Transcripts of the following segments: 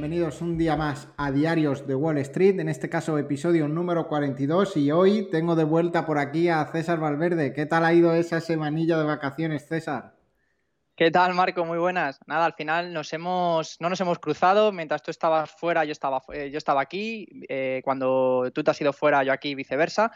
bienvenidos un día más a Diarios de Wall Street, en este caso episodio número 42 y hoy tengo de vuelta por aquí a César Valverde. ¿Qué tal ha ido esa semanilla de vacaciones, César? ¿Qué tal, Marco? Muy buenas. Nada, al final nos hemos, no nos hemos cruzado. Mientras tú estabas fuera, yo estaba, yo estaba aquí. Eh, cuando tú te has ido fuera, yo aquí, viceversa.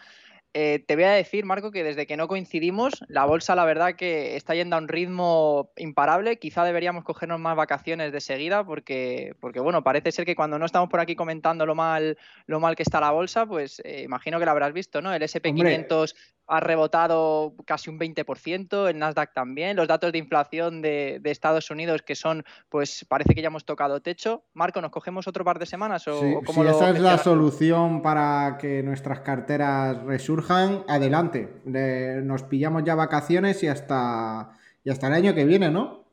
Eh, te voy a decir, Marco, que desde que no coincidimos, la bolsa, la verdad, que está yendo a un ritmo imparable. Quizá deberíamos cogernos más vacaciones de seguida, porque, porque bueno, parece ser que cuando no estamos por aquí comentando lo mal, lo mal que está la bolsa, pues eh, imagino que lo habrás visto, ¿no? El SP500 ha rebotado casi un 20%, el Nasdaq también. Los datos de inflación de, Estados Unidos, que son, pues parece que ya hemos tocado techo. Marco, ¿nos cogemos otro par de semanas? O, sí, si esa es la solución para que nuestras carteras resurjan, adelante. nos pillamos ya vacaciones y hasta, y hasta el año que viene, ¿no?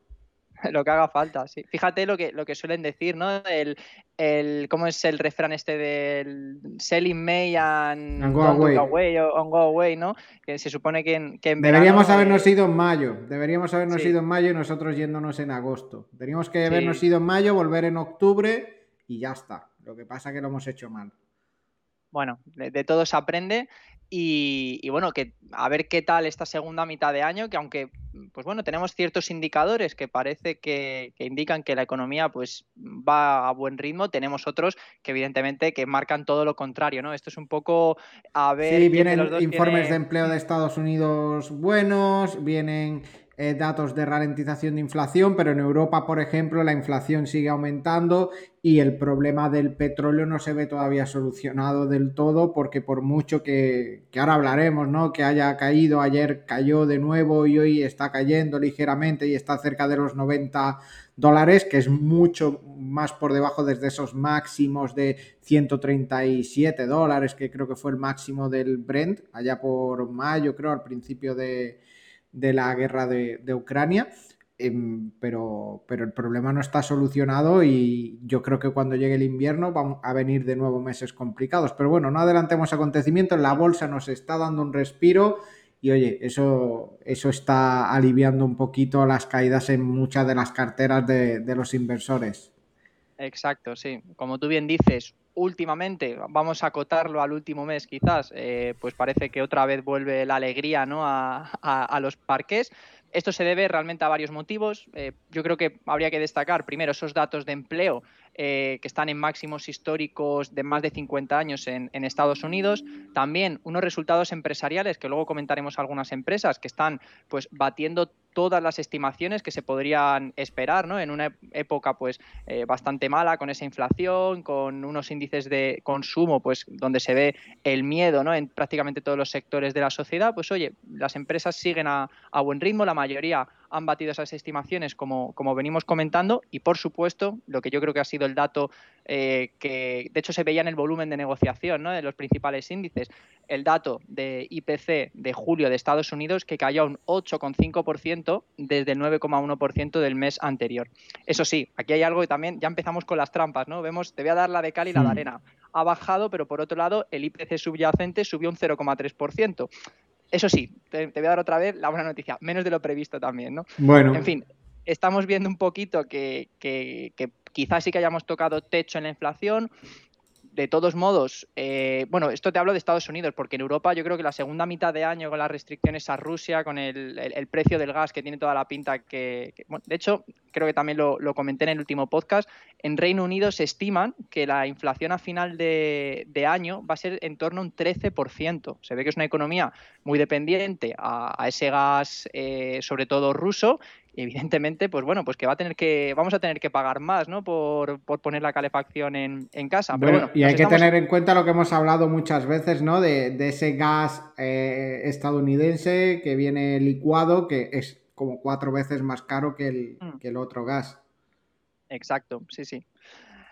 lo que haga falta, sí. Fíjate lo que, lo que suelen decir, ¿no? El, el, ¿Cómo es el refrán este del selling May and, go away. go away, ¿no? Que se supone que en, que Deberíamos habernos ido en mayo. Deberíamos habernos ido en mayo y nosotros yéndonos en agosto. Teníamos que habernos ido en mayo, volver en octubre y ya está. Lo que pasa es que lo hemos hecho mal. Bueno, de todo se aprende y, bueno, que a ver qué tal esta segunda mitad de año, que aunque, pues bueno, tenemos ciertos indicadores que parece que, indican que la economía pues va a buen ritmo, tenemos otros que evidentemente que marcan todo lo contrario, ¿no? Esto es un poco a ver... Sí, vienen informes de empleo de Estados Unidos buenos, vienen eh, datos de ralentización de inflación, pero en Europa, por ejemplo, la inflación sigue aumentando y el problema del petróleo no se ve todavía solucionado del todo, porque por mucho que, que ahora hablaremos, ¿no? Que haya caído, ayer cayó de nuevo y hoy está cayendo ligeramente y está cerca de los 90 dólares, que es mucho más por debajo desde esos máximos de 137 dólares, que creo que fue el máximo del Brent, allá por mayo, creo, al principio de de la guerra de, Ucrania. Em, pero, pero el problema no está solucionado y yo creo que cuando llegue el invierno van a venir de nuevo meses complicados. Pero bueno, no adelantemos acontecimientos, la bolsa nos está dando un respiro y oye, eso, eso está aliviando un poquito las caídas en muchas de las carteras de, los inversores. Exacto, sí. Como tú bien dices, últimamente, vamos a acotarlo al último mes quizás, eh, pues parece que otra vez vuelve la alegría ¿no? a, los parques. Esto se debe realmente a varios motivos. Eh, yo creo que habría que destacar primero esos datos de empleo eh, que están en máximos históricos de más de 50 años en, Estados Unidos. También unos resultados empresariales, que luego comentaremos algunas empresas que están pues batiendo todas las estimaciones que se podrían esperar, ¿no? En una época pues eh, bastante mala, con esa inflación, con unos índices de consumo, pues donde se ve el miedo, ¿no? En prácticamente todos los sectores de la sociedad, pues oye, las empresas siguen a, buen ritmo, la mayoría han batido esas estimaciones como, como venimos comentando y por supuesto lo que yo creo que ha sido el dato eh, que de hecho se veía en el volumen de negociación de los principales índices, el dato de IPC de julio de Estados Unidos que cayó a un 8,5% desde el 9,1% del mes anterior. Eso sí, aquí hay algo que también ya empezamos con las trampas, ¿no? Vemos, te voy a dar la de cal y la de arena. Ha bajado, pero por otro lado el IPC subyacente subió un 0,3%. Eso sí, te, voy a dar otra vez la buena noticia, menos de lo previsto también, ¿no? Bueno. En fin, estamos viendo un poquito que, que quizás sí que hayamos tocado techo en la inflación, de todos modos, eh, bueno, esto te hablo de Estados Unidos, porque en Europa yo creo que la segunda mitad de año con las restricciones a Rusia, con el, precio del gas que tiene toda la pinta que... de hecho, creo que también lo, comenté en el último podcast, en Reino Unido se estiman que la inflación a final de, año va a ser en torno a un 13%. Se ve que es una economía muy dependiente a, ese gas, eh, sobre todo ruso, evidentemente, pues bueno, pues que va a tener que, vamos a tener que pagar más, ¿no? Por, poner la calefacción en, casa. bueno, y hay que tener en cuenta lo que hemos hablado muchas veces, ¿no? De, ese gas eh, estadounidense que viene licuado, que es como cuatro veces más caro que el, mm. que el otro gas. Exacto, sí, sí.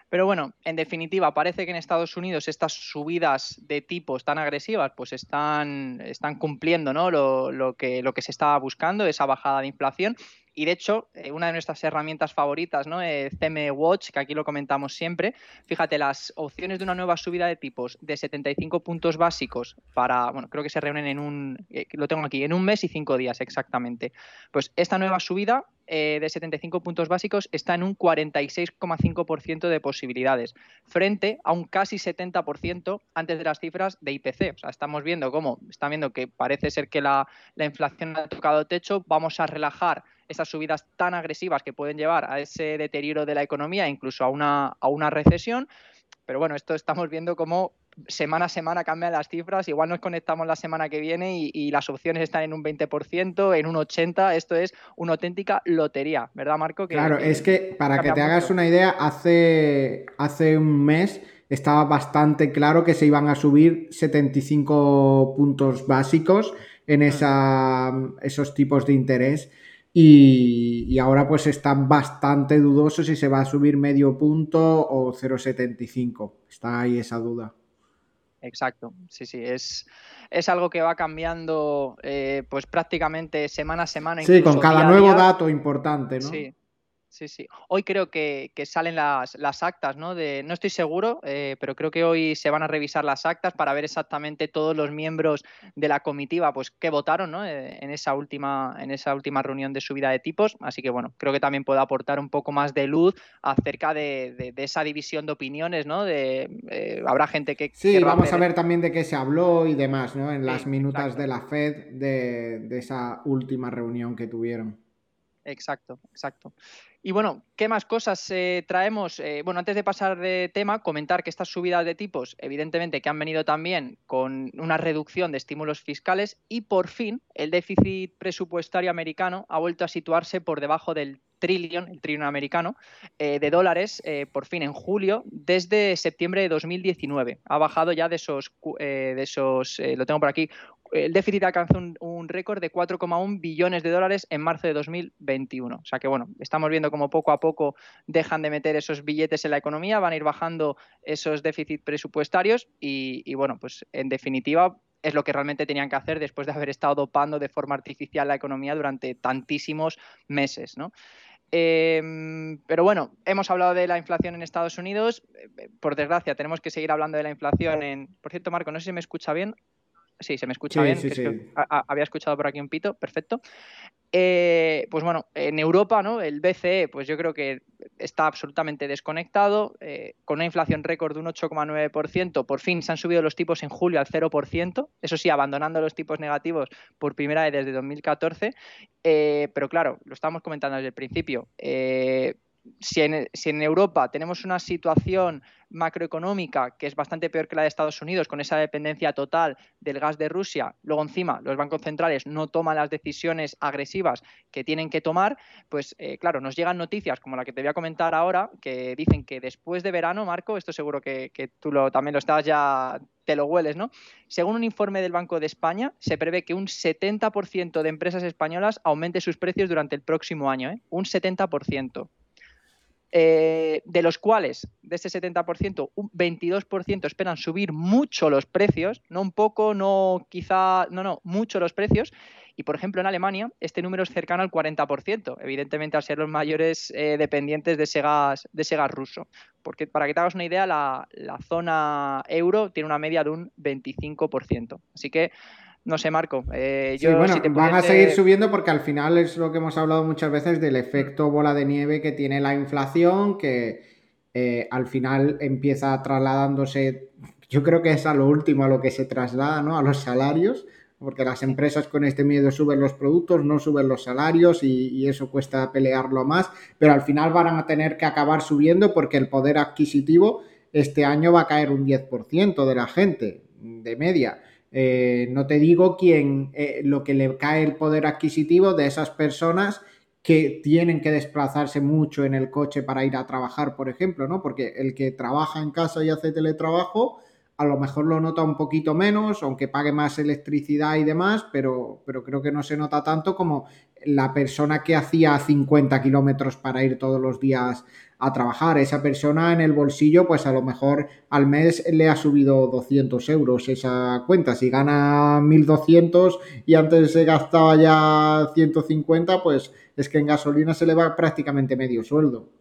Pero bueno, en definitiva, parece que en Estados Unidos estas subidas de tipos tan agresivas pues están, están cumpliendo ¿no? lo, lo, que, lo que se estaba buscando, esa bajada de inflación. Y de hecho, eh, una de nuestras herramientas favoritas, ¿no? Eh, CM Watch, que aquí lo comentamos siempre, fíjate, las opciones de una nueva subida de tipos de 75 puntos básicos para, bueno, creo que se reúnen en un, eh, lo tengo aquí, en un mes y cinco días exactamente. Pues esta nueva subida eh, de 75 puntos básicos está en un 46,5% de posibilidades, frente a un casi 70% antes de las cifras de IPC. O sea, estamos viendo cómo, están viendo que parece ser que la, la inflación ha tocado techo, vamos a relajar esas subidas tan agresivas que pueden llevar a ese deterioro de la economía, incluso a una, a una recesión. Pero bueno, esto estamos viendo cómo semana a semana cambian las cifras. Igual nos conectamos la semana que viene y, las opciones están en un 20%, en un 80%. Esto es una auténtica lotería, ¿verdad, Marco? claro, es que para que te hagas una idea, hace, hace un mes estaba bastante claro que se iban a subir 75 puntos básicos en hmm. esa, esos tipos de interés. Y, ahora pues está bastante dudoso si se va a subir medio punto o 0,75. Está ahí esa duda. Exacto, sí, sí, es, es algo que va cambiando eh, pues prácticamente semana a semana. Sí, con cada nuevo dato importante, ¿no? Sí, sí, sí. Hoy creo que, salen las, las, actas, ¿no? De, no estoy seguro, eh, pero creo que hoy se van a revisar las actas para ver exactamente todos los miembros de la comitiva, pues qué votaron, ¿no? Eh, en esa última, en esa última reunión de subida de tipos. Así que bueno, creo que también puede aportar un poco más de luz acerca de, esa división de opiniones, ¿no? De eh, habrá gente que sí, vamos a ver también de qué se habló y demás, ¿no? En las minutas de la Fed de, de esa última reunión que tuvieron. Exacto, exacto. Y bueno, ¿qué más cosas eh, traemos? Eh, bueno, antes de pasar de tema, comentar que estas subidas de tipos, evidentemente que han venido también con una reducción de estímulos fiscales y por fin el déficit presupuestario americano ha vuelto a situarse por debajo del trillón, el trillón americano, eh, de dólares por fin en julio desde septiembre de 2019. Ha bajado ya de esos, de esos lo tengo por aquí, el déficit alcanzó un, récord de 4,1 billones de dólares en marzo de 2021. O sea que bueno, estamos viendo como poco a poco dejan de meter esos billetes en la economía, van a ir bajando esos déficits presupuestarios y, bueno, pues en definitiva es lo que realmente tenían que hacer después de haber estado dopando de forma artificial la economía durante tantísimos meses, ¿no? Em, pero bueno, hemos hablado de la inflación en Estados Unidos. Eh, por desgracia, tenemos que seguir hablando de la inflación en. Por cierto, Marco, no sé si me escucha bien. Sí, se me escucha bien. había escuchado por aquí un pito, perfecto. Eh, pues bueno, en Europa, ¿no? El BCE, pues yo creo que está absolutamente desconectado, eh, con una inflación récord de un 8,9%. Por fin se han subido los tipos en julio al 0%, eso sí, abandonando los tipos negativos por primera vez desde 2014. Eh, pero claro, lo estamos comentando desde el principio si en, Europa tenemos una situación macroeconómica que es bastante peor que la de Estados Unidos, con esa dependencia total del gas de Rusia, luego encima los bancos centrales no toman las decisiones agresivas que tienen que tomar, pues eh, claro, nos llegan noticias como la que te voy a comentar ahora, que dicen que después de verano, Marco, esto seguro que, tú también lo estás ya, te lo hueles, ¿no? Según un informe del Banco de España, se prevé que un 70% de empresas españolas aumente sus precios durante el próximo año, ¿eh? Un 70%. Eh, de los cuales, de ese 70%, un 22% esperan subir mucho los precios, no un poco, no quizá, no, no, mucho los precios. Y, por ejemplo, en Alemania este número es cercano al 40%, evidentemente al ser los mayores eh, dependientes de ese, gas, de ese gas ruso. Porque, para que te hagas una idea, la, la zona euro tiene una media de un 25%. Así que no sé, Marco. Eh, yo, bueno, van a seguir subiendo porque al final es lo que hemos hablado muchas veces del efecto bola de nieve que tiene la inflación, que eh, al final empieza trasladándose, yo creo que es a lo último a lo que se traslada, ¿no? A los salarios, porque las empresas con este miedo suben los productos, no suben los salarios y, y eso cuesta pelearlo más, pero al final van a tener que acabar subiendo porque el poder adquisitivo este año va a caer un 10% de la gente, de media. Eh, no te digo quién, eh, lo que le cae el poder adquisitivo de esas personas que tienen que desplazarse mucho en el coche para ir a trabajar, por ejemplo, ¿no? Porque el que trabaja en casa y hace teletrabajo, a lo mejor lo nota un poquito menos, aunque pague más electricidad y demás, pero, pero creo que no se nota tanto como la persona que hacía 50 kilómetros para ir todos los días a trabajar. Esa persona en el bolsillo, pues a lo mejor al mes le ha subido 200 euros esa cuenta. Si gana 1200 y antes se gastaba ya 150, pues es que en gasolina se le va prácticamente medio sueldo.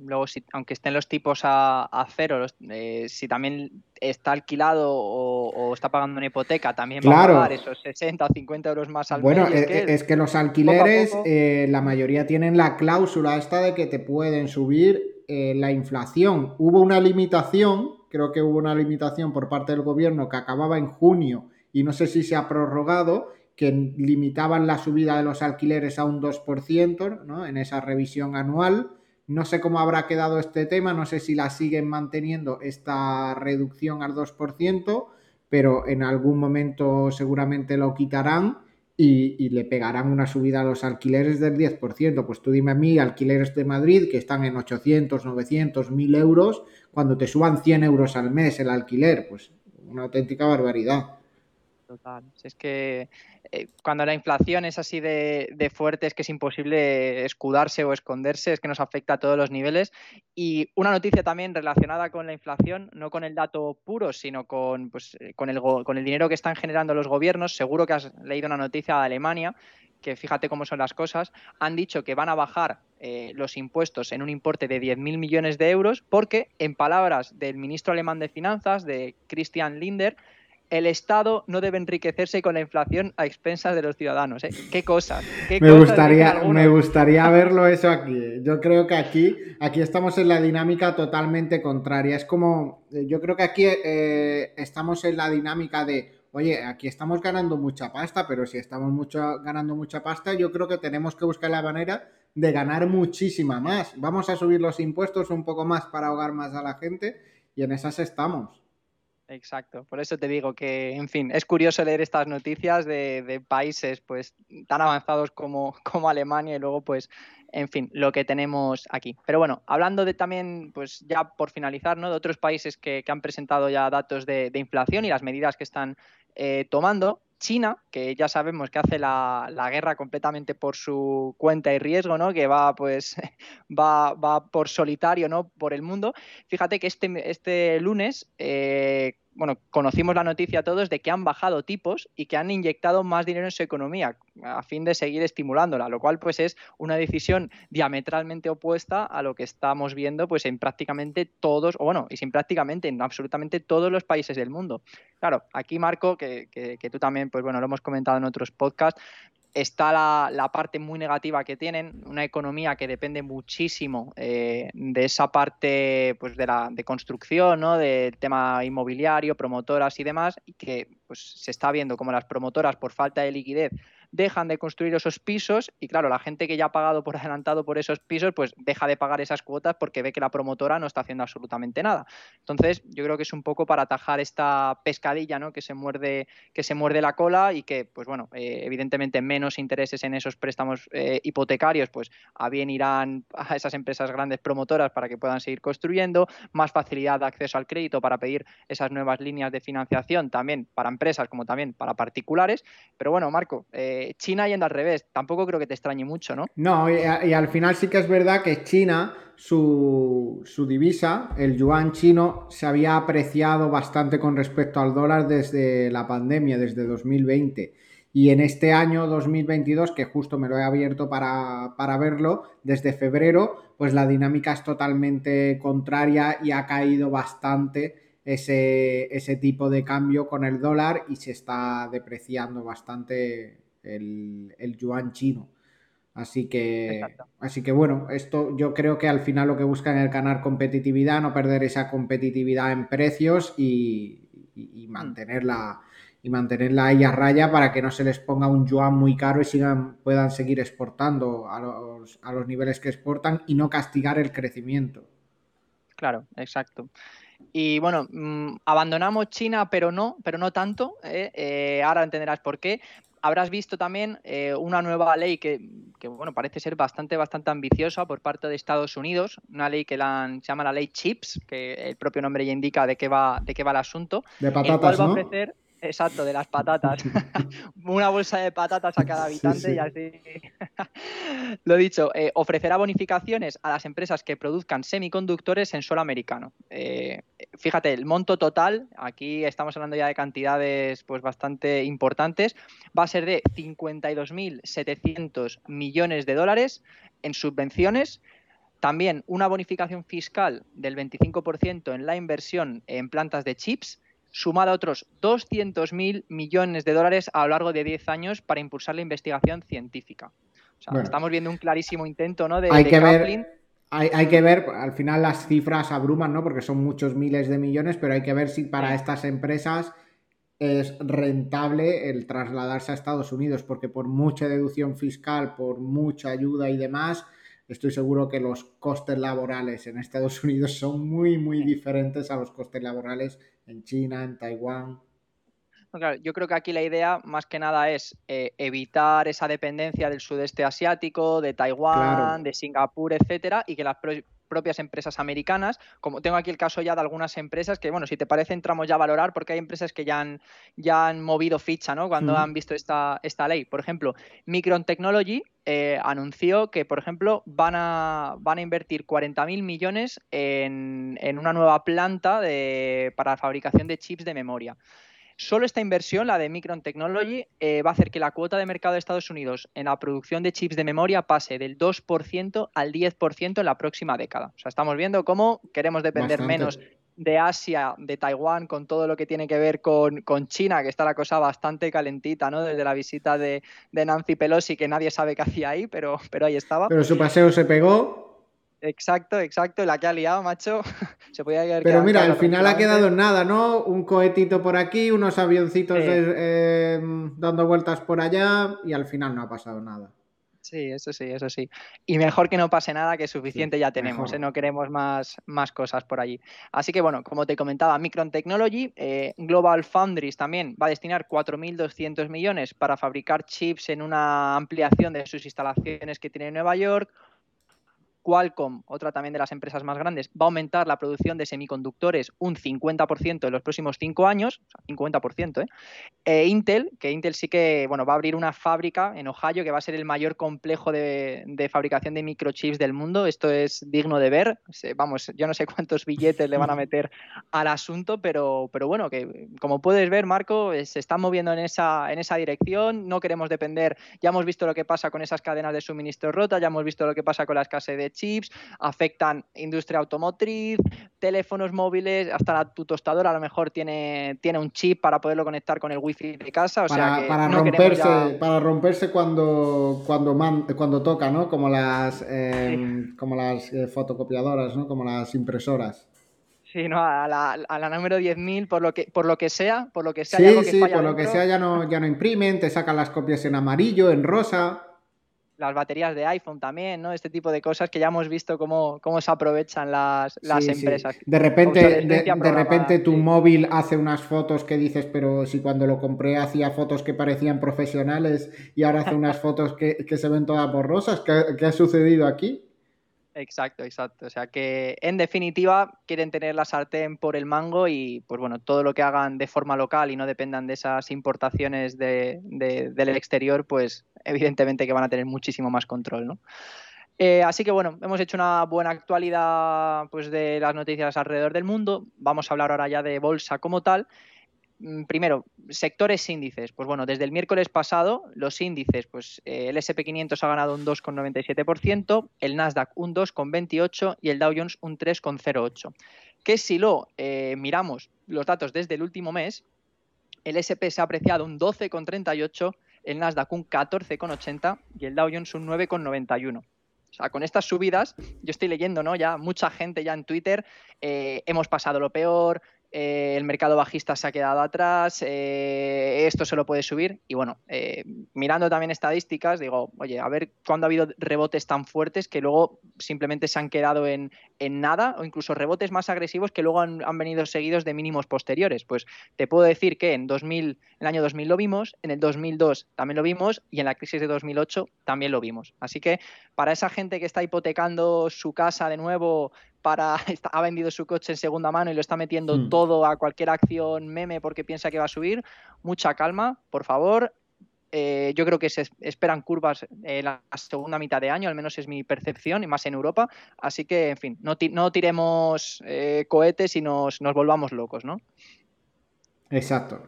Luego, si, aunque estén los tipos a, cero, eh, si también está alquilado o, está pagando una hipoteca, también va a pagar esos 60 o 50 euros más al mes. Bueno, eh, es, que los alquileres, eh, la mayoría tienen la cláusula esta de que te pueden subir la inflación. Hubo una limitación, creo que hubo una limitación por parte del gobierno que acababa en junio y no sé si se ha prorrogado, que limitaban la subida de los alquileres a un 2%, ¿no? En esa revisión anual no sé cómo habrá quedado este tema, no sé si la siguen manteniendo esta reducción al 2%, pero en algún momento seguramente lo quitarán y, le pegarán una subida a los alquileres del 10%. Pues tú dime a mí, alquileres de Madrid que están en 800, 900, 1000 euros, cuando te suban 100 euros al mes el alquiler, pues una auténtica barbaridad. Total. Es que eh, cuando la inflación es así de, fuerte es que es imposible escudarse o esconderse, es que nos afecta a todos los niveles. Y una noticia también relacionada con la inflación, no con el dato puro, sino con, pues, eh, con, el, con el dinero que están generando los gobiernos. Seguro que has leído una noticia de Alemania que fíjate cómo son las cosas, han dicho que van a bajar eh, los impuestos en un importe de 10.000 millones de euros porque, en palabras del ministro alemán de Finanzas, de Christian Linder, el Estado no debe enriquecerse con la inflación a expensas de los ciudadanos. ¿eh? ¿Qué cosas? me, gustaría, me gustaría verlo eso aquí. Yo creo que aquí, aquí estamos en la dinámica totalmente contraria. Es como, eh, yo creo que aquí eh, estamos en la dinámica de, oye, aquí estamos ganando mucha pasta, pero si estamos mucho, ganando mucha pasta, yo creo que tenemos que buscar la manera de ganar muchísima más. Vamos a subir los impuestos un poco más para ahogar más a la gente y en esas estamos. Exacto, por eso te digo que, en fin, es curioso leer estas noticias de, países pues tan avanzados como, como, Alemania y luego pues, en fin, lo que tenemos aquí. Pero bueno, hablando de también, pues ya por finalizar, ¿no? De otros países que, han presentado ya datos de, inflación y las medidas que están eh, tomando, China, que ya sabemos que hace la, guerra completamente por su cuenta y riesgo, ¿no? Que va, pues, va, va por solitario, ¿no? Por el mundo. Fíjate que este, este lunes eh, bueno, conocimos la noticia todos de que han bajado tipos y que han inyectado más dinero en su economía a fin de seguir estimulándola, lo cual pues es una decisión diametralmente opuesta a lo que estamos viendo pues en prácticamente todos, o bueno, y sin prácticamente en absolutamente todos los países del mundo. Claro, aquí Marco, que, que tú también, pues bueno, lo hemos comentado en otros podcasts, está la, parte muy negativa que tienen, una economía que depende muchísimo eh, de esa parte pues, de, la, de construcción, ¿no? del tema inmobiliario, promotoras y demás, y que pues, se está viendo como las promotoras por falta de liquidez dejan de construir esos pisos y claro, la gente que ya ha pagado por adelantado por esos pisos, pues deja de pagar esas cuotas porque ve que la promotora no está haciendo absolutamente nada. Entonces, yo creo que es un poco para atajar esta pescadilla, ¿no? Que se muerde, que se muerde la cola y que, pues bueno, eh, evidentemente menos intereses en esos préstamos eh, hipotecarios, pues a bien irán a esas empresas grandes promotoras para que puedan seguir construyendo, más facilidad de acceso al crédito para pedir esas nuevas líneas de financiación también para empresas como también para particulares. Pero bueno, Marco, eh, China yendo al revés. Tampoco creo que te extrañe mucho, ¿no? No, y, al final sí que es verdad que China, su, divisa, el yuan chino, se había apreciado bastante con respecto al dólar desde la pandemia, desde 2020. Y en este año 2022, que justo me lo he abierto para, verlo, desde febrero, pues la dinámica es totalmente contraria y ha caído bastante ese tipo de cambio con el dólar y se está depreciando bastante el, yuan chino. Así que, así que bueno, esto yo creo que al final lo que buscan es ganar competitividad, no perder esa competitividad en precios y, mm. mantenerla y mantenerla ahí a raya para que no se les ponga un yuan muy caro y sigan, puedan seguir exportando a los, a los niveles que exportan y no castigar el crecimiento. Claro, exacto. Y bueno, mm, abandonamos China, pero no, pero no tanto. ¿eh? Eh, ahora entenderás por qué habrás visto también eh, una nueva ley que, bueno, parece ser bastante, bastante ambiciosa por parte de Estados Unidos, una ley que la, se llama la ley CHIPS, que el propio nombre ya indica de qué va, de qué va el asunto. De patatas, ¿no? Exacto, de las patatas. Una bolsa de patatas a cada habitante y así. Lo dicho, eh, ofrecerá bonificaciones a las empresas que produzcan semiconductores en suelo americano. Eh, fíjate, el monto total, aquí estamos hablando ya de cantidades pues bastante importantes, va a ser de 52.700 millones de dólares en subvenciones También una bonificación fiscal del 25% en la inversión en plantas de chips, sumada a otros 200.000 millones de dólares a lo largo de 10 años para impulsar la investigación científica. O sea, estamos viendo un clarísimo intento ¿no? de, hay que ver, hay, que ver, al final las cifras abruman, ¿no? Porque son muchos miles de millones, pero hay que ver si para estas empresas es rentable el trasladarse a Estados Unidos, porque por mucha deducción fiscal, por mucha ayuda y demás, estoy seguro que los costes laborales en Estados Unidos son muy, muy diferentes a los costes laborales en China, en Taiwán. yo creo que aquí la idea más que nada es eh, evitar esa dependencia del sudeste asiático, de Taiwán, de Singapur, etcétera, y que las propias empresas americanas, como tengo aquí el caso ya de algunas empresas que, bueno, si te parece, entramos ya a valorar porque hay empresas que ya han, ya han movido ficha, ¿no? Cuando han visto esta, esta ley. Por ejemplo, Micron Technology eh, anunció que, por ejemplo, van a, van a invertir 40.000 millones en, en, una nueva planta de, para la fabricación de chips de memoria. Solo esta inversión, la de Micron Technology, eh, va a hacer que la cuota de mercado de Estados Unidos en la producción de chips de memoria pase del 2% al 10% en la próxima década. O sea, estamos viendo cómo queremos depender menos de Asia, de Taiwán, con todo lo que tiene que ver con, China, que está la cosa bastante calentita, ¿no? Desde la visita de, Nancy Pelosi, que nadie sabe qué hacía ahí, pero, pero ahí estaba. Pero su paseo se pegó Exacto, exacto. La que ha liado, macho. Se podía Pero mira, al final ha quedado en nada, ¿no? Un cohetito por aquí, unos avioncitos eh, dando vueltas por allá y al final no ha pasado nada. Sí, eso sí, eso sí. Y mejor que no pase nada, que suficiente ya tenemos, ¿eh? no queremos más, más cosas por allí. Así que bueno, como te comentaba, Micron Technology, eh, Global Foundries también va a destinar 4.200 millones para fabricar chips en una ampliación de sus instalaciones que tiene en Nueva York. Qualcomm, otra también de las empresas más grandes, va a aumentar la producción de semiconductores un 50% en los próximos cinco años, o sea, 50%, ¿eh? E Intel, que Intel sí que bueno, va a abrir una fábrica en Ohio que va a ser el mayor complejo de, fabricación de microchips del mundo. Esto es digno de ver. Vamos, yo no sé cuántos billetes le van a meter al asunto, pero, pero bueno, que como puedes ver, Marco, eh, se están moviendo en esa, en esa dirección. No queremos depender. Ya hemos visto lo que pasa con esas cadenas de suministro rotas, ya hemos visto lo que pasa con la escasez de chips, afectan industria automotriz, teléfonos móviles, hasta tu tostadora a lo mejor tiene, tiene un chip para poderlo conectar con el wifi de casa. O para, sea para romperse, para romperse cuando, cuando, cuando toca, ¿no? Como las, em, como las eh, fotocopiadoras, ¿no? Como las impresoras. Sí, no, a la, a la número 10.000, por lo que por lo que sea, por lo que sea. Sí, sí, por lo que sea ya no, ya no imprimen, te sacan las copias en amarillo, en rosa las baterías de iPhone también, ¿no? Este tipo de cosas que ya hemos visto cómo, cómo se aprovechan las, empresas. De repente, de, repente tu móvil hace unas fotos que dices, pero si cuando lo compré hacía fotos que parecían profesionales y ahora hace unas fotos que, se ven todas borrosas, ¿qué, ¿qué ha sucedido aquí? Exacto, exacto. O sea que en definitiva quieren tener la sartén por el mango y pues bueno, todo lo que hagan de forma local y no dependan de esas importaciones de, del exterior, pues evidentemente que van a tener muchísimo más control, ¿no? Eh, así que bueno, hemos hecho una buena actualidad pues, de las noticias alrededor del mundo. Vamos a hablar ahora ya de bolsa como tal. Mm, primero, sectores índices. Pues bueno, desde el miércoles pasado, los índices, pues eh, el SP500 ha ganado un 2,97%, el Nasdaq un 2,28% y el Dow Jones un 3,08%. Que si lo eh, miramos los datos desde el último mes, el SP se ha apreciado un 12,38%, el Nasdaq un 14,80% y el Dow Jones un 9,91%. O sea, con estas subidas, yo estoy leyendo, ¿no? Ya mucha gente ya en Twitter, eh, hemos pasado lo peor, eh, el mercado bajista se ha quedado atrás, eh, esto se lo puede subir. Y bueno, eh, mirando también estadísticas, digo, oye, a ver cuándo ha habido rebotes tan fuertes que luego simplemente se han quedado en, nada, o incluso rebotes más agresivos que luego han, venido seguidos de mínimos posteriores. Pues te puedo decir que en 2000, en el año 2000 lo vimos, en el 2002 también lo vimos y en la crisis de 2008 también lo vimos. Así que para esa gente que está hipotecando su casa de nuevo para ha vendido su coche en segunda mano y lo está metiendo hmm. todo a cualquier acción meme porque piensa que va a subir, mucha calma, por favor. Eh, yo creo que se esperan curvas en la segunda mitad de año, al menos es mi percepción, y más en Europa. Así que, en fin, no, no tiremos eh, cohetes y nos, nos volvamos locos, ¿no? Exacto.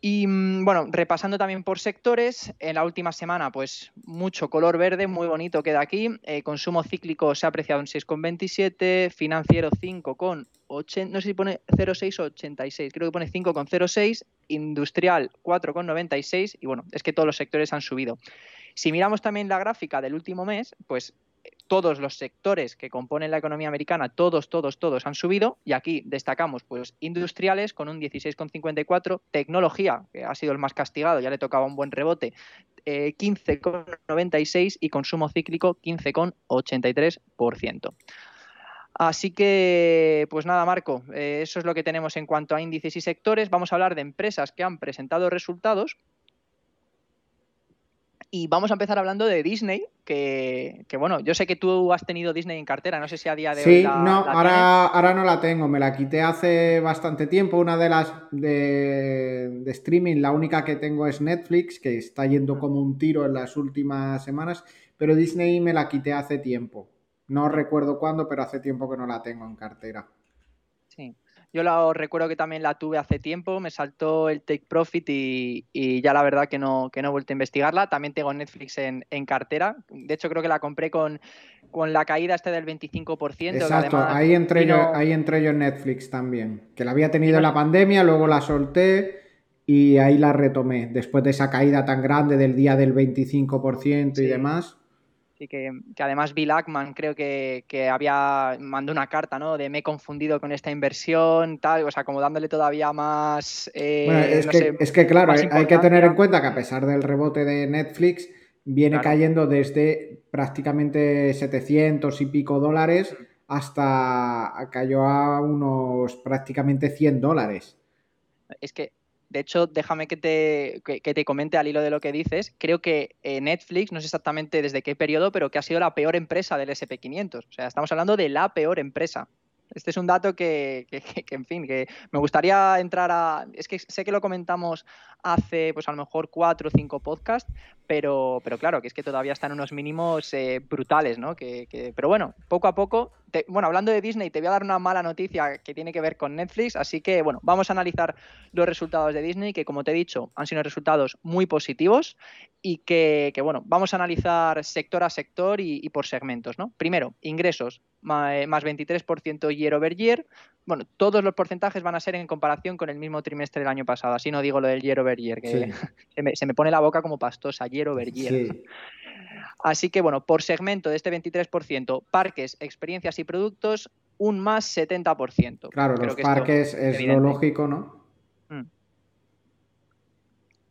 Y mm, bueno, repasando también por sectores, en la última semana, pues mucho color verde, muy bonito queda aquí. Eh, consumo cíclico se ha apreciado en 6,27, financiero 5,8, no sé si pone 0,6 o 86, creo que pone 5,06, industrial 4,96 y bueno, es que todos los sectores han subido. Si miramos también la gráfica del último mes, pues todos los sectores que componen la economía americana, todos, todos, todos han subido y aquí destacamos pues industriales con un 16,54, tecnología, que ha sido el más castigado, ya le tocaba un buen rebote, 15,96 eh, y consumo cíclico 15,83%. Así que, pues nada, Marco, eh, eso es lo que tenemos en cuanto a índices y sectores. Vamos a hablar de empresas que han presentado resultados y vamos a empezar hablando de Disney, que, bueno, yo sé que tú has tenido Disney en cartera, no sé si a día de hoy. Sí, no, ahora, ahora no la tengo, me la quité hace bastante tiempo. Una de las de, streaming, la única que tengo es Netflix, que está yendo como un tiro en las últimas semanas, pero Disney me la quité hace tiempo. No recuerdo cuándo, pero hace tiempo que no la tengo en cartera. Sí. Yo la, recuerdo que también la tuve hace tiempo, me saltó el Take Profit y, ya la verdad que no, que no he vuelto a investigarla. También tengo Netflix en, cartera. De hecho, creo que la compré con, con la caída este del 25%. Exacto, ahí, entré yo, ahí entré yo en Netflix también. Que la había tenido en la pandemia, luego la solté y ahí la retomé. Después de esa caída tan grande del día del 25% y demás que, además Bill Ackman creo que, había mandado una carta, ¿no? De me he confundido con esta inversión, tal, o sea, como dándole todavía más... Eh, bueno, es, que, es, que, claro, hay, que tener en cuenta que a pesar del rebote de Netflix, viene cayendo desde prácticamente 700 y pico dólares hasta cayó a unos prácticamente 100 dólares. Es que de hecho, déjame que te, te comente al hilo de lo que dices. Creo que eh, Netflix, no sé exactamente desde qué periodo, pero que ha sido la peor empresa del SP500. O sea, estamos hablando de la peor empresa. Este es un dato que, en fin, que me gustaría entrar a... Es que sé que lo comentamos hace, pues a lo mejor cuatro o cinco podcasts, pero, pero claro, que es que todavía están unos mínimos eh, brutales, ¿no? Que, pero bueno, poco a poco, bueno, hablando de Disney, te voy a dar una mala noticia que tiene que ver con Netflix, así que bueno, vamos a analizar los resultados de Disney, que como te he dicho, han sido resultados muy positivos y que, bueno, vamos a analizar sector a sector y, por segmentos, ¿no? Primero, ingresos, más, 23% year over year. Bueno, todos los porcentajes van a ser en comparación con el mismo trimestre del año pasado, así no digo lo del year over year, que se, me, pone la boca como pastosa, year over year. Así que bueno, por segmento de este 23%, parques, experiencias y productos, un más 70%. Claro, los parques es lo lógico, ¿no? Mm.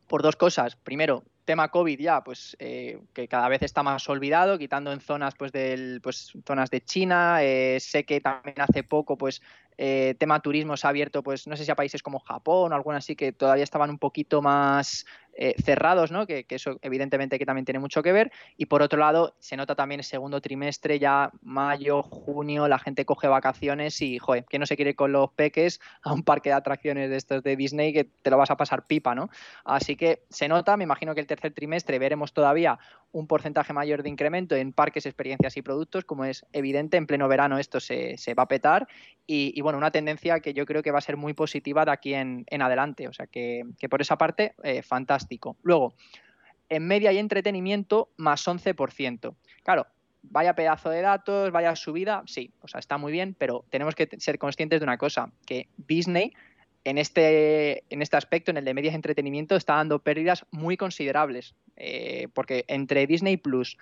Por dos cosas. Primero, tema COVID ya, pues eh, que cada vez está más olvidado, quitando en zonas pues del, pues zonas de China. Eh, sé que también hace poco, pues, eh, tema turismo se ha abierto, pues, no sé si a países como Japón o algo así que todavía estaban un poquito más eh, cerrados, ¿no? Que, eso evidentemente que también tiene mucho que ver. Y por otro lado, se nota también el segundo trimestre, ya mayo, junio, la gente coge vacaciones y, joder, que no se quiere con los peques a un parque de atracciones de estos de Disney que te lo vas a pasar pipa, ¿no? Así que se nota, me imagino que el tercer trimestre veremos todavía un porcentaje mayor de incremento en parques, experiencias y productos, como es evidente, en pleno verano esto se, va a petar y, bueno, una tendencia que yo creo que va a ser muy positiva de aquí en, adelante, o sea que, por esa parte, eh, fantástico. Luego, en media y entretenimiento, más 11%. Claro, vaya pedazo de datos, vaya subida, sí, o sea, está muy bien, pero tenemos que ser conscientes de una cosa, que Disney en este, en este aspecto, en el de medias entretenimiento, está dando pérdidas muy considerables, eh, porque entre Disney Plus,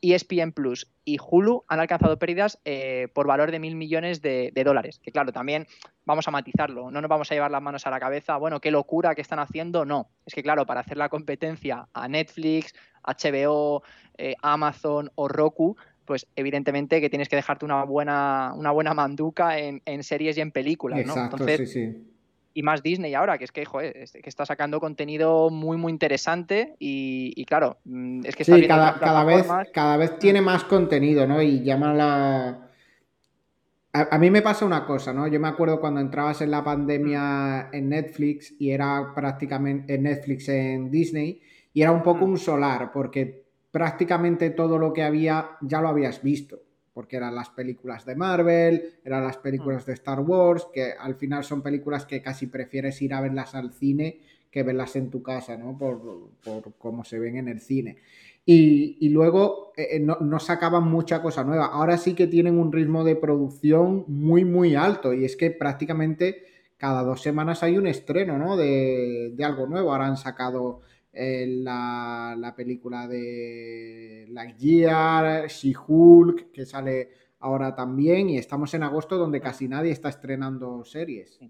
ESPN Plus y Hulu han alcanzado pérdidas eh, por valor de mil millones de, dólares. Que claro, también vamos a matizarlo, no nos vamos a llevar las manos a la cabeza, bueno, qué locura que están haciendo, no. Es que claro, para hacer la competencia a Netflix, HBO, eh, Amazon o Roku, pues evidentemente que tienes que dejarte una buena, una buena manduca en, series y en películas, ¿no? Entonces, sí, sí y más Disney ahora, que es que, joder, que está sacando contenido muy, muy interesante y, claro, mm, es que está cada, vez, cada vez tiene más contenido, ¿no? Y llama la... A, mí me pasa una cosa, ¿no? Yo me acuerdo cuando entrabas en la pandemia en Netflix y era prácticamente en Netflix en Disney y era un poco mm. un solar porque prácticamente todo lo que había ya lo habías visto porque eran las películas de Marvel, eran las películas de Star Wars, que al final son películas que casi prefieres ir a verlas al cine que verlas en tu casa, ¿no? Por, por cómo se ven en el cine. Y, luego eh, eh, no, sacaban mucha cosa nueva. Ahora sí que tienen un ritmo de producción muy, muy alto. Y es que prácticamente cada dos semanas hay un estreno, ¿no? De, algo nuevo. Ahora han sacado eh, la, película de Lightyear, She-Hulk, que sale ahora también. Y estamos en agosto donde casi nadie está estrenando series.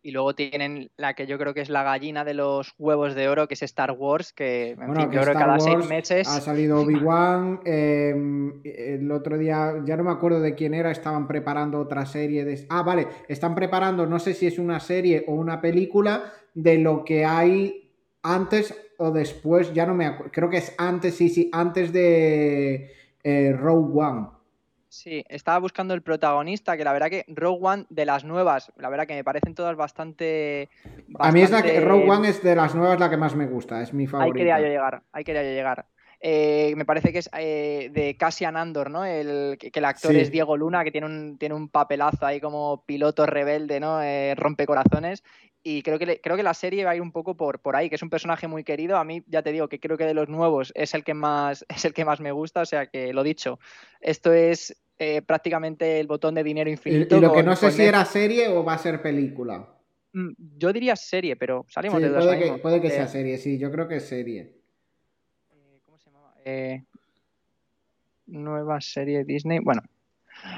Y luego tienen la que yo creo que es la gallina de los huevos de oro, que es Star Wars, que, en bueno, que cada seis meses. Ha salido Obi-Wan. Em, el otro día, ya no me acuerdo de quién era, estaban preparando otra serie de. Ah, vale, están preparando, no sé si es una serie o una película, de lo que hay antes o después, ya no me acuerdo. Creo que es antes, sí, sí, antes de eh, Rogue One. Sí, estaba buscando el protagonista, que la verdad que Rogue One de las nuevas, la verdad que me parecen todas bastante. A mí es la que Rogue One es de las nuevas la que más me gusta, es mi favorita. Ahí quería yo llegar, ahí quería yo llegar. Eh, me parece que es eh, de Cassian Andor, ¿no? El, que, el actor es Diego Luna, que tiene un, tiene un papelazo ahí como piloto rebelde, ¿no? Eh, rompe corazones y creo que, creo que la serie va a ir un poco por, por ahí, que es un personaje muy querido. A mí, ya te digo, que creo que de los nuevos es el que más, es el que más me gusta, o sea que lo dicho, esto es eh, prácticamente el botón de dinero infinito. Y, lo que no sé si era serie o va a ser película. Mm, yo diría serie, pero salimos de dos puede que, puede que sea serie, sí, yo creo que es serie. Eh, ¿Cómo se llama? Eh, nueva serie Disney. Bueno,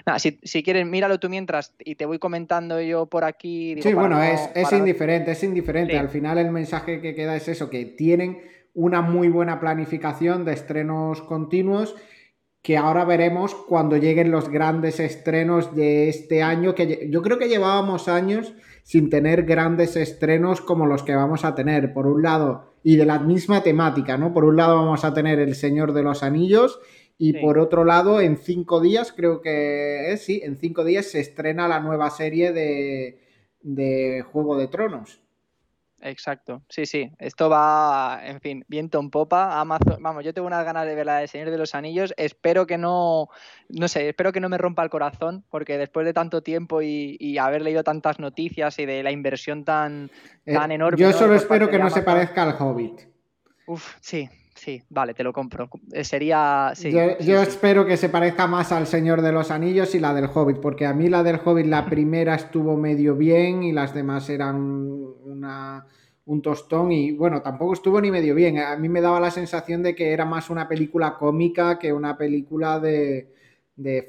Nada, si, si, quieres, míralo tú mientras y te voy comentando yo por aquí. sí, bueno, es, es indiferente, es indiferente. Al final el mensaje que queda es eso, que tienen una muy buena planificación de estrenos continuos que ahora veremos cuando lleguen los grandes estrenos de este año, que yo creo que llevábamos años sin tener grandes estrenos como los que vamos a tener, por un lado, y de la misma temática, ¿no? Por un lado vamos a tener El Señor de los Anillos y por otro lado, en cinco días, creo que sí, en cinco días se estrena la nueva serie de, de Juego de Tronos. Exacto, sí, sí, esto va, en fin, viento en popa, Amazon, vamos, yo tengo unas ganas de ver la de Señor de los Anillos, espero que no, no sé, espero que no me rompa el corazón, porque después de tanto tiempo y, haber leído tantas noticias y de la inversión tan, eh, tan enorme. Yo solo espero que no se parezca al Hobbit. Uf, sí, sí, vale, te lo compro. Eh, sería. yo, espero que se parezca más al Señor de los Anillos y la del Hobbit, porque a mí la del Hobbit, la primera estuvo medio bien y las demás eran una, un tostón y bueno, tampoco estuvo ni medio bien. A mí me daba la sensación de que era más una película cómica que una película de,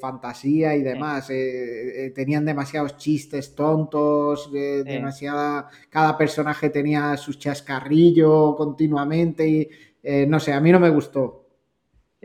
fantasía y demás. Eh, eh, tenían demasiados chistes tontos, demasiada. Cada personaje tenía su chascarrillo continuamente y eh, no sé, a mí no me gustó.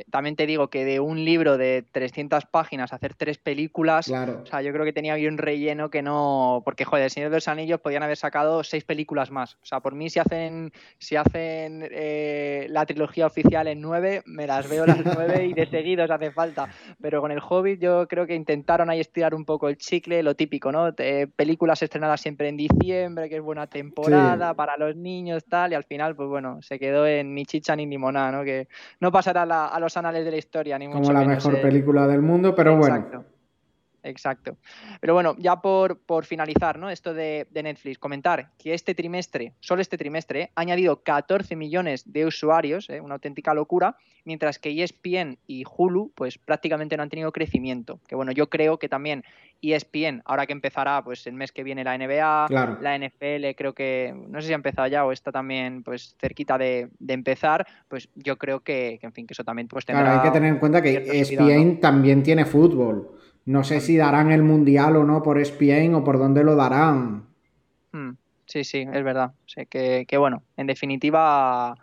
También te digo que de un libro de 300 páginas hacer tres películas, claro. o sea, yo creo que tenía bien relleno que no, porque joder, El Señor de los Anillos podían haber sacado seis películas más. O sea, por mí si hacen, si hacen eh, la trilogía oficial en nueve, me las veo las nueve y de seguidos hace falta. Pero con el Hobbit yo creo que intentaron ahí estirar un poco el chicle, lo típico, ¿no? películas estrenadas siempre en diciembre, que es buena temporada para los niños, tal, y al final, pues bueno, se quedó en ni chicha ni limonada, ¿no? Que no pasará la, a los anales de la historia, ni Como la mejor película del mundo, pero bueno. Exacto. Pero bueno, ya por, por finalizar, ¿no? Esto de, Netflix, comentar que este trimestre, solo este trimestre, ha añadido 14 millones de usuarios, ¿eh? una auténtica locura, mientras que ESPN y Hulu, pues prácticamente no han tenido crecimiento. Que bueno, yo creo que también ESPN, ahora que empezará, pues el mes que viene la NBA, la NFL, creo que, no sé si ha empezado ya o está también, pues cerquita de, empezar, pues yo creo que, en fin, que eso también pues tendrá... Claro, hay que tener en cuenta que ESPN también tiene fútbol. No sé si darán el mundial o no por ESPN o por dónde lo darán. Hmm, sí, sí, es verdad. sé que, que bueno, en definitiva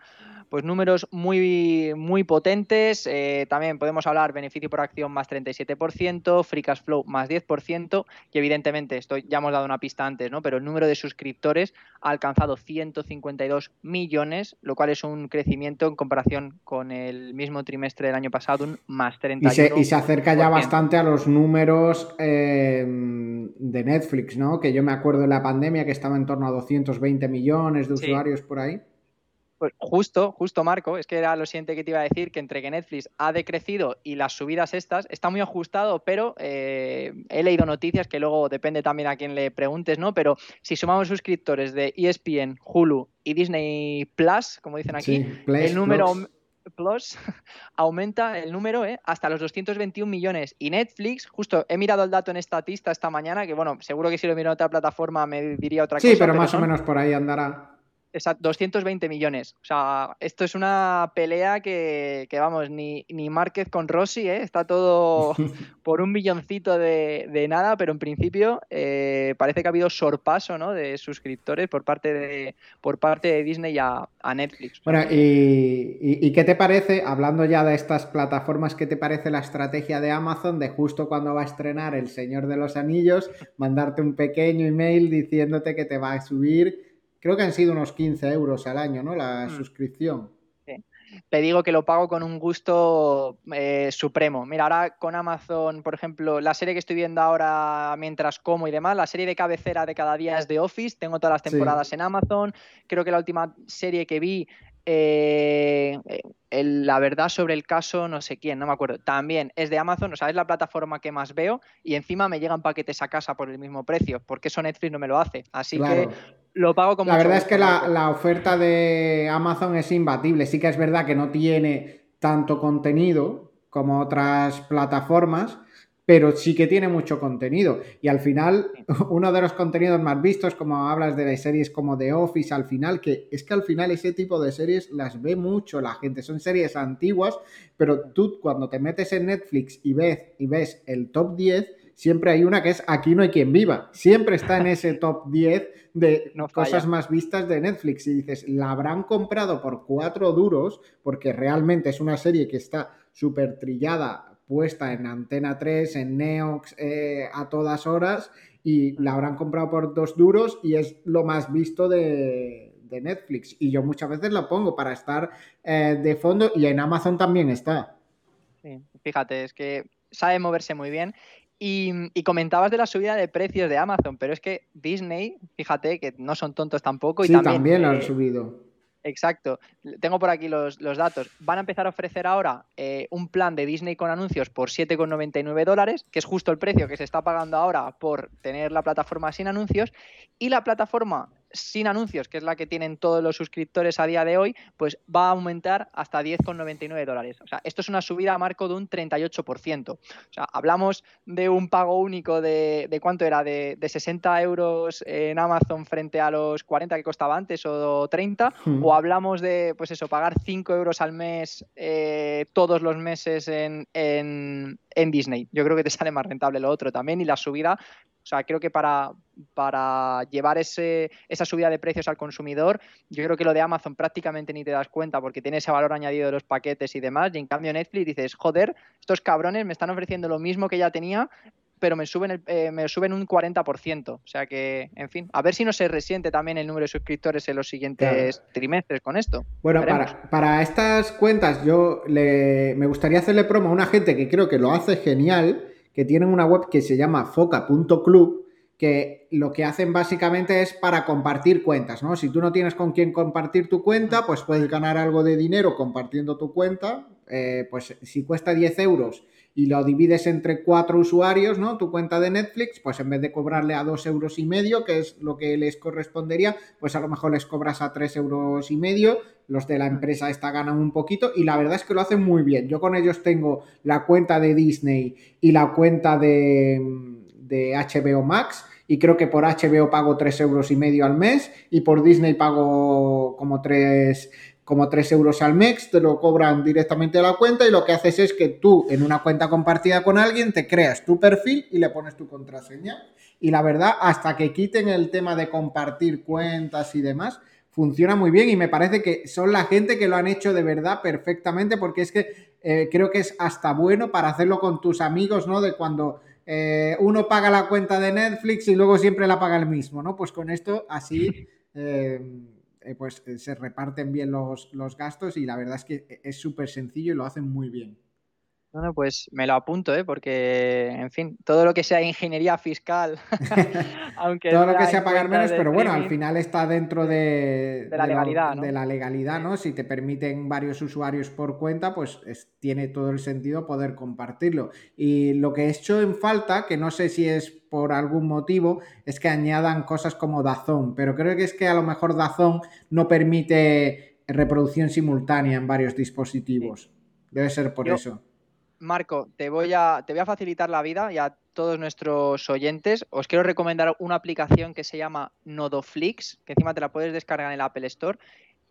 pues números muy, muy potentes. Eh, también podemos hablar beneficio por acción más 37%, free cash flow más 10%, y evidentemente, esto ya hemos dado una pista antes, ¿no? Pero el número de suscriptores ha alcanzado 152 millones, lo cual es un crecimiento en comparación con el mismo trimestre del año pasado, un más 31%. Y se, y se acerca ya bastante a los números eh, de Netflix, ¿no? Que yo me acuerdo de la pandemia que estaba en torno a 220 millones de usuarios por ahí. Pues justo, justo Marco, es que era lo siguiente que te iba a decir, que entre que Netflix ha decrecido y las subidas estas, está muy ajustado, pero eh, he leído noticias que luego depende también a quien le preguntes, ¿no? Pero si sumamos suscriptores de ESPN, Hulu y Disney Plus, como dicen aquí, el número... Plus. aumenta el número ¿eh? hasta los 221 millones. Y Netflix, justo he mirado el dato en Estatista esta mañana, que bueno, seguro que si lo miro en otra plataforma me diría otra cosa. Sí, pero más o menos por ahí andará. Exacto, 220 millones. O sea, esto es una pelea que, vamos, ni, ni Márquez con Rossi, ¿eh? está todo por un milloncito de, nada, pero en principio eh, parece que ha habido sorpaso ¿no? de suscriptores por parte de, por parte de Disney a, a Netflix. Bueno, y, y, qué te parece, hablando ya de estas plataformas, qué te parece la estrategia de Amazon de justo cuando va a estrenar El Señor de los Anillos, mandarte un pequeño email diciéndote que te va a subir Creo que han sido unos 15 euros al año, ¿no? La mm. suscripción. Sí. Te digo que lo pago con un gusto eh, supremo. Mira, ahora con Amazon, por ejemplo, la serie que estoy viendo ahora mientras como y demás, la serie de cabecera de cada día es de Office. Tengo todas las temporadas en Amazon. Creo que la última serie que vi eh, la verdad sobre el caso, no sé quién, no me acuerdo. También es de Amazon, o sea, es la plataforma que más veo y encima me llegan paquetes a casa por el mismo precio, porque eso Netflix no me lo hace. Así que lo pago como... La verdad es que la, oferta de Amazon es imbatible. Sí que es verdad que no tiene tanto contenido como otras plataformas, pero sí que tiene mucho contenido. Y al final, uno de los contenidos más vistos, como hablas de las series como The Office, al final, que es que al final ese tipo de series las ve mucho la gente. Son series antiguas, pero tú cuando te metes en Netflix y ves, y ves el top 10, siempre hay una que es Aquí no hay quien viva. Siempre está en ese top 10 de cosas más vistas de Netflix. Y dices, la habrán comprado por cuatro duros, porque realmente es una serie que está súper trillada, puesta en Antena 3, en Neox, eh, a todas horas, y la habrán comprado por dos duros y es lo más visto de, Netflix. Y yo muchas veces lo pongo para estar eh, de fondo y en Amazon también está. Sí, fíjate, es que sabe moverse muy bien y, comentabas de la subida de precios de Amazon, pero es que Disney, fíjate que no son tontos tampoco. Y sí, también, lo han eh, subido. Exacto. Tengo por aquí los, datos. Van a empezar a ofrecer ahora eh, un plan de Disney con anuncios por 7,99 dólares, que es justo el precio que se está pagando ahora por tener la plataforma sin anuncios. Y la plataforma sin anuncios, que es la que tienen todos los suscriptores a día de hoy, pues va a aumentar hasta 10,99 dólares. O sea, esto es una subida a marco de un 38%. O sea, hablamos de un pago único de, de cuánto era, de, 60 euros en Amazon frente a los 40 que costaba antes o 30, hmm. o hablamos de, pues eso, pagar 5 euros al mes eh, todos los meses en, en, en Disney. Yo creo que te sale más rentable lo otro también y la subida o sea, creo que para, para llevar ese, esa subida de precios al consumidor, yo creo que lo de Amazon prácticamente ni te das cuenta porque tiene ese valor añadido de los paquetes y demás. Y en cambio Netflix dices, joder, estos cabrones me están ofreciendo lo mismo que ya tenía, pero me suben, eh, me suben un 40%. O sea que, en fin, a ver si no se resiente también el número de suscriptores en los siguientes trimestres con esto. Bueno, para, para, estas cuentas yo le, me gustaría hacerle promo a una gente que creo que lo hace genial que tienen una web que se llama foca.club, que lo que hacen básicamente es para compartir cuentas, ¿no? Si tú no tienes con quién compartir tu cuenta, pues puedes ganar algo de dinero compartiendo tu cuenta. Eh, pues si cuesta 10 euros y lo divides entre cuatro usuarios, ¿no? Tu cuenta de Netflix, pues en vez de cobrarle a dos euros y medio, que es lo que les correspondería, pues a lo mejor les cobras a tres euros y medio. Los de la empresa esta ganan un poquito y la verdad es que lo hacen muy bien. Yo con ellos tengo la cuenta de Disney y la cuenta de, de HBO Max y creo que por HBO pago tres euros y medio al mes y por Disney pago como tres como 3 euros al mes, te lo cobran directamente a la cuenta y lo que haces es que tú en una cuenta compartida con alguien te creas tu perfil y le pones tu contraseña. Y la verdad, hasta que quiten el tema de compartir cuentas y demás, funciona muy bien y me parece que son la gente que lo han hecho de verdad perfectamente porque es que eh, creo que es hasta bueno para hacerlo con tus amigos, ¿no? De cuando eh, uno paga la cuenta de Netflix y luego siempre la paga el mismo, ¿no? Pues con esto así... Eh, eh, pues eh, se reparten bien los, gastos y la verdad es que e, es súper sencillo y lo hacen muy bien. Bueno, pues me lo apunto, ¿eh? porque, en fin, todo lo que sea ingeniería fiscal, aunque todo lo que sea pagar menos, pero bueno, al final está dentro de, la legalidad, ¿no? De la legalidad, ¿no? Si te permiten varios usuarios por cuenta, pues tiene todo el sentido poder compartirlo. Y lo que he hecho en falta, que no sé si es por algún motivo, es que añadan cosas como Dazón, pero creo que es que a lo mejor Dazón no permite reproducción simultánea en varios dispositivos. Debe ser por eso. Marco, te voy, a, te voy a facilitar la vida y a todos nuestros oyentes. Os quiero recomendar una aplicación que se llama Nodoflix, que encima te la puedes descargar en el Apple Store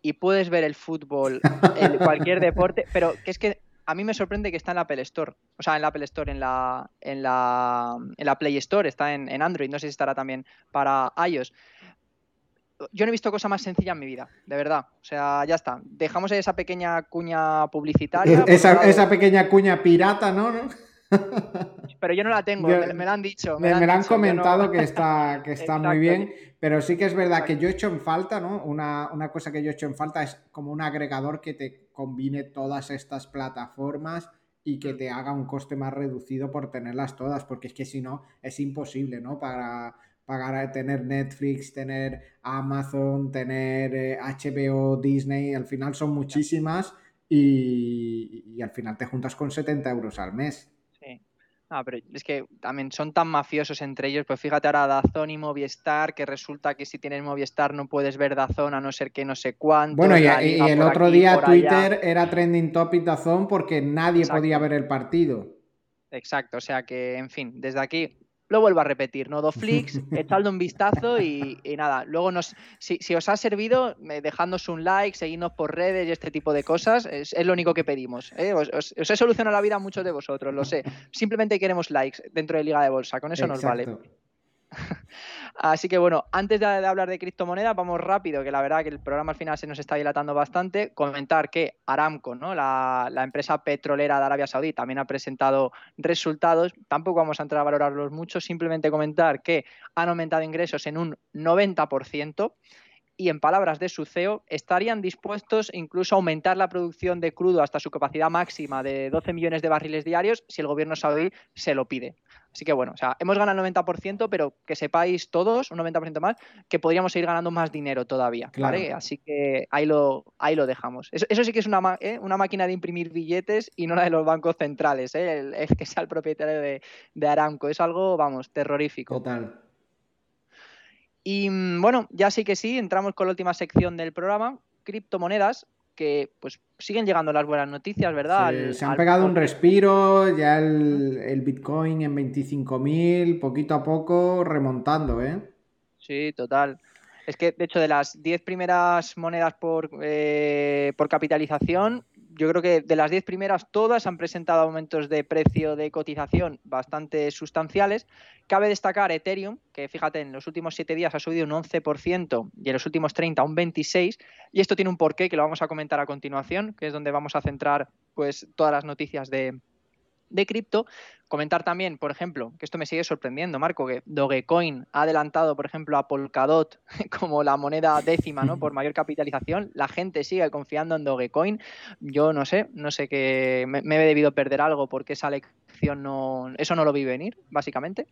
y puedes ver el fútbol, cualquier deporte, pero que es que a mí me sorprende que está en la Apple Store, o sea, en la Apple Store, en la, en la, en la Play Store, está en, en Android, no sé si estará también para iOS yo no he visto cosa más sencilla en mi vida, de verdad. O sea, ya está. Dejamos esa pequeña cuña publicitaria. Esa, pequeña cuña pirata, ¿no? Pero yo no la tengo, me, lo han dicho. Me, me, han, comentado que está, que está muy bien, pero sí que es verdad que yo he hecho en falta, ¿no? Una, una cosa que yo he hecho en falta es como un agregador que te combine todas estas plataformas y que te haga un coste más reducido por tenerlas todas, porque es que si no es imposible, ¿no? Para, pagar, tener Netflix, tener Amazon, tener HBO, eh, Disney, al final son muchísimas y, al final te juntas con 70 euros al mes. Sí. Ah, pero es que también son tan mafiosos entre ellos, pues fíjate ahora Dazón y Movistar, que resulta que si tienes Movistar no puedes ver Dazón a no ser que no sé cuánto. Bueno, y, el otro día Twitter era trending topic Dazón porque nadie podía ver el partido. Exacto, o sea que, en fin, desde aquí lo vuelvo a repetir, Nodoflix, echadle un vistazo y, nada. Luego, nos, si, os ha servido, dejadnos un like, seguidnos por redes y este tipo de cosas, es, lo único que pedimos. ¿eh? Os, he solucionado la vida a muchos de vosotros, lo sé. Simplemente queremos likes dentro de Liga de Bolsa, con eso nos vale. Así que bueno, antes de, hablar de criptomonedas, vamos rápido, que la verdad que el programa al final se nos está dilatando bastante. Comentar que Aramco, ¿no? la, empresa petrolera de Arabia Saudí, también ha presentado resultados. Tampoco vamos a entrar a valorarlos mucho, simplemente comentar que han aumentado ingresos en un 90% y en palabras de su CEO, estarían dispuestos incluso a aumentar la producción de crudo hasta su capacidad máxima de 12 millones de barriles diarios si el gobierno saudí se lo pide. Así que bueno, o sea, hemos ganado el 90%, pero que sepáis todos, un 90% más, que podríamos seguir ganando más dinero todavía. ¿vale? Así que ahí lo, ahí lo dejamos. Eso, sí que es una, ¿eh? una, máquina de imprimir billetes y no la de los bancos centrales, ¿eh? el, que sea el propietario de, de Aramco. Es algo, vamos, terrorífico. Total. Y mm, bueno, ya sí que sí, entramos con la última sección del programa, criptomonedas, que pues siguen llegando las buenas noticias, ¿verdad? se han pegado un respiro, ya el, Bitcoin en 25.000, poquito a poco remontando, ¿eh? Sí, total. Es que, de hecho, de las 10 primeras monedas por, eh, por capitalización, yo creo que de las 10 primeras todas han presentado aumentos de precio de cotización bastante sustanciales. Cabe destacar Ethereum, que fíjate, en los últimos 7 días ha subido un 11% y en los últimos 30 un 26%. Y esto tiene un porqué que lo vamos a comentar a continuación, que es donde vamos a centrar pues, todas las noticias de, de cripto. Comentar también, por ejemplo, que esto me sigue sorprendiendo, Marco, que Dogecoin ha adelantado, por ejemplo, a Polkadot como la moneda décima, ¿no? Por mayor capitalización. La gente sigue confiando en Dogecoin. Yo no sé, no sé que me, me he debido perder algo porque esa lección no, eso no lo vi venir, básicamente.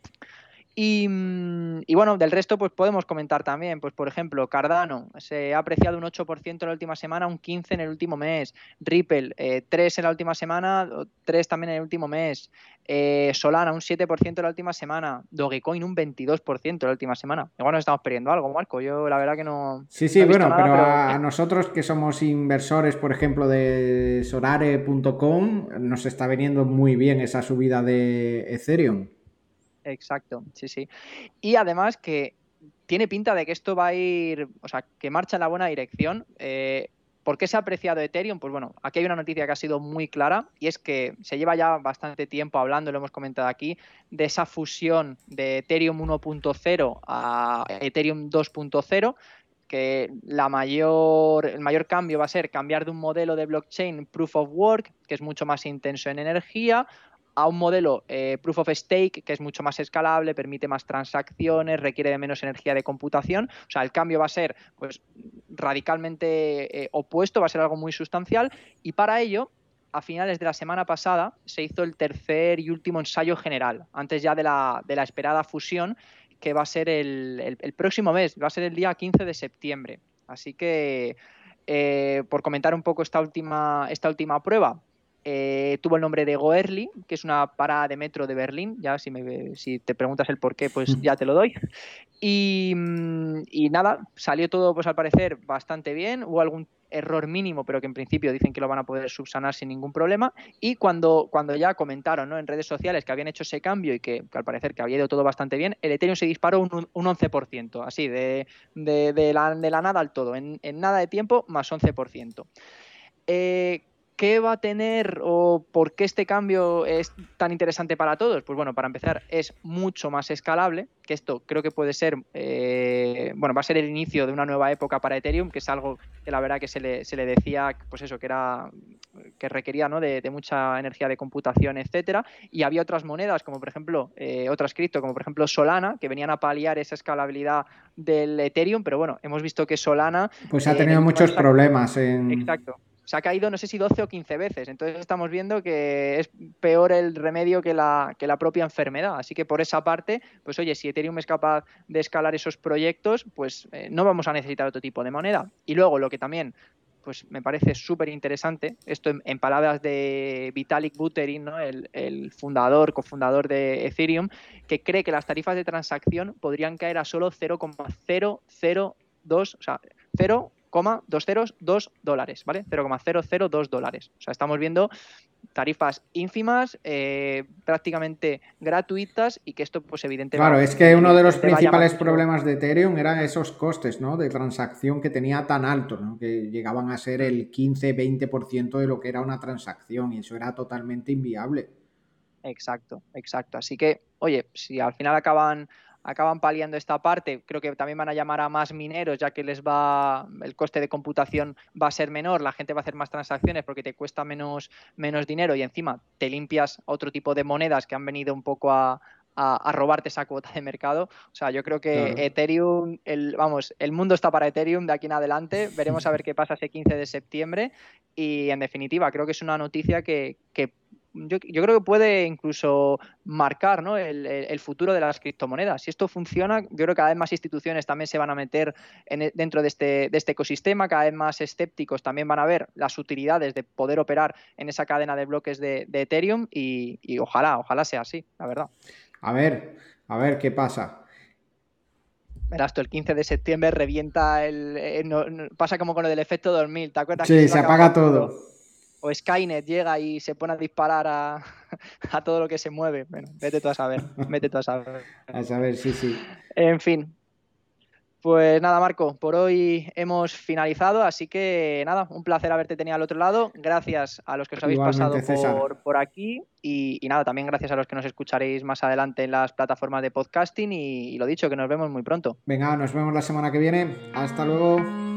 Mm, y, bueno, del resto, pues podemos comentar también, pues por ejemplo, Cardano se ha apreciado un 8% en la última semana, un 15% en el último mes, Ripple eh, 3 en la última semana, 3 también en el último mes, eh, Solana un 7% en la última semana, Dogecoin un 22% en la última semana. Igual nos estamos perdiendo algo, Marco, yo la verdad que no... Sí, sí, bueno, pero, a nosotros que somos inversores, por ejemplo, de Sorare.com, nos está veniendo muy bien esa subida de Ethereum. Exacto, sí, sí. Y además que tiene pinta de que esto va a ir, o sea, que marcha en la buena dirección. Eh, ¿Por qué se ha apreciado Ethereum? Pues bueno, aquí hay una noticia que ha sido muy clara y es que se lleva ya bastante tiempo hablando, lo hemos comentado aquí, de esa fusión de Ethereum 1.0 a Ethereum 2.0 que la mayor, el mayor cambio va a ser cambiar de un modelo de blockchain proof of work, que es mucho más intenso en energía, a un modelo eh, proof of stake que es mucho más escalable, permite más transacciones, requiere de menos energía de computación. O sea, el cambio va a ser pues radicalmente eh, opuesto, va a ser algo muy sustancial y para ello a finales de la semana pasada se hizo el tercer y último ensayo general, antes ya de la, de la esperada fusión, que va a ser el, próximo mes, va a ser el día 15 de septiembre. Así que, eh, por comentar un poco esta última, esta última prueba, eh, tuvo el nombre de Goerli, que es una parada de metro de Berlín. Ya si, me, si te preguntas el por qué, pues ya te lo doy. Y, mm, y, nada, salió todo, pues al parecer, bastante bien. Hubo algún error mínimo, pero que en principio dicen que lo van a poder subsanar sin ningún problema. Y cuando, cuando ya comentaron ¿no? en redes sociales que habían hecho ese cambio y que, al parecer que había ido todo bastante bien, el Ethereum se disparó un, un 11%, así, de, de, de, la, de, la, nada al todo, en, en nada de tiempo, más 11%. Eh, ¿Qué va a tener o por qué este cambio es tan interesante para todos? Pues bueno, para empezar, es mucho más escalable, que esto creo que puede ser, eh, bueno, va a ser el inicio de una nueva época para Ethereum, que es algo que la verdad que se le, se le decía, pues eso, que era que requería ¿no? de, mucha energía de computación, etcétera, y había otras monedas, como por ejemplo, eh, otras cripto, como por ejemplo Solana, que venían a paliar esa escalabilidad del Ethereum, pero bueno, hemos visto que Solana... Pues ha tenido muchos problemas en... Exacto se ha caído no sé si 12 o 15 veces. Entonces estamos viendo que es peor el remedio que la, que la propia enfermedad. Así que por esa parte, pues oye, si Ethereum es capaz de escalar esos proyectos, pues eh, no vamos a necesitar otro tipo de moneda. Y luego lo que también pues me parece súper interesante, esto en, palabras de Vitalik Buterin, ¿no? el, el, fundador, cofundador de Ethereum, que cree que las tarifas de transacción podrían caer a solo 0,002, o sea, 0 202 dólares, ¿vale? 0,002 dólares. O sea, estamos viendo tarifas ínfimas, eh, prácticamente gratuitas y que esto, pues evidentemente... Claro, es que uno de los principales problemas de Ethereum eran esos costes, ¿no? De transacción que tenía tan alto, ¿no? Que llegaban a ser el 15-20% de lo que era una transacción y eso era totalmente inviable. Exacto, exacto. Así que, oye, si al final acaban acaban paliando esta parte. Creo que también van a llamar a más mineros, ya que les va el coste de computación va a ser menor, la gente va a hacer más transacciones porque te cuesta menos, menos dinero y encima te limpias otro tipo de monedas que han venido un poco a, robarte esa cuota de mercado. O sea, yo creo que Ethereum, el, vamos, el mundo está para Ethereum de aquí en adelante. Veremos a ver qué pasa ese 15 de septiembre. Y en definitiva, creo que es una noticia que, que yo, creo que puede incluso marcar el, futuro de las criptomonedas. Si esto funciona, yo creo que cada vez más instituciones también se van a meter e, dentro de este, de este ecosistema, cada vez más escépticos también van a ver las utilidades de poder operar en esa cadena de bloques de, Ethereum y, ojalá, ojalá sea así, la verdad. A ver, a ver qué pasa. Verás, el 15 de septiembre revienta el. Eh, pasa como con lo del efecto 2000, ¿te acuerdas? Sí, se apaga todo o Skynet llega y se pone a disparar a, todo lo que se mueve. Bueno, vete tú a saber, vete tú a saber. A saber, sí, sí. En fin. Pues nada, Marco, por hoy hemos finalizado, así que nada, un placer haberte tenido al otro lado. Gracias a los que os habéis pasado por, aquí y, nada, también gracias a los que nos escucharéis más adelante en las plataformas de podcasting y lo dicho, que nos vemos muy pronto. Venga, nos vemos la semana que viene. Hasta luego.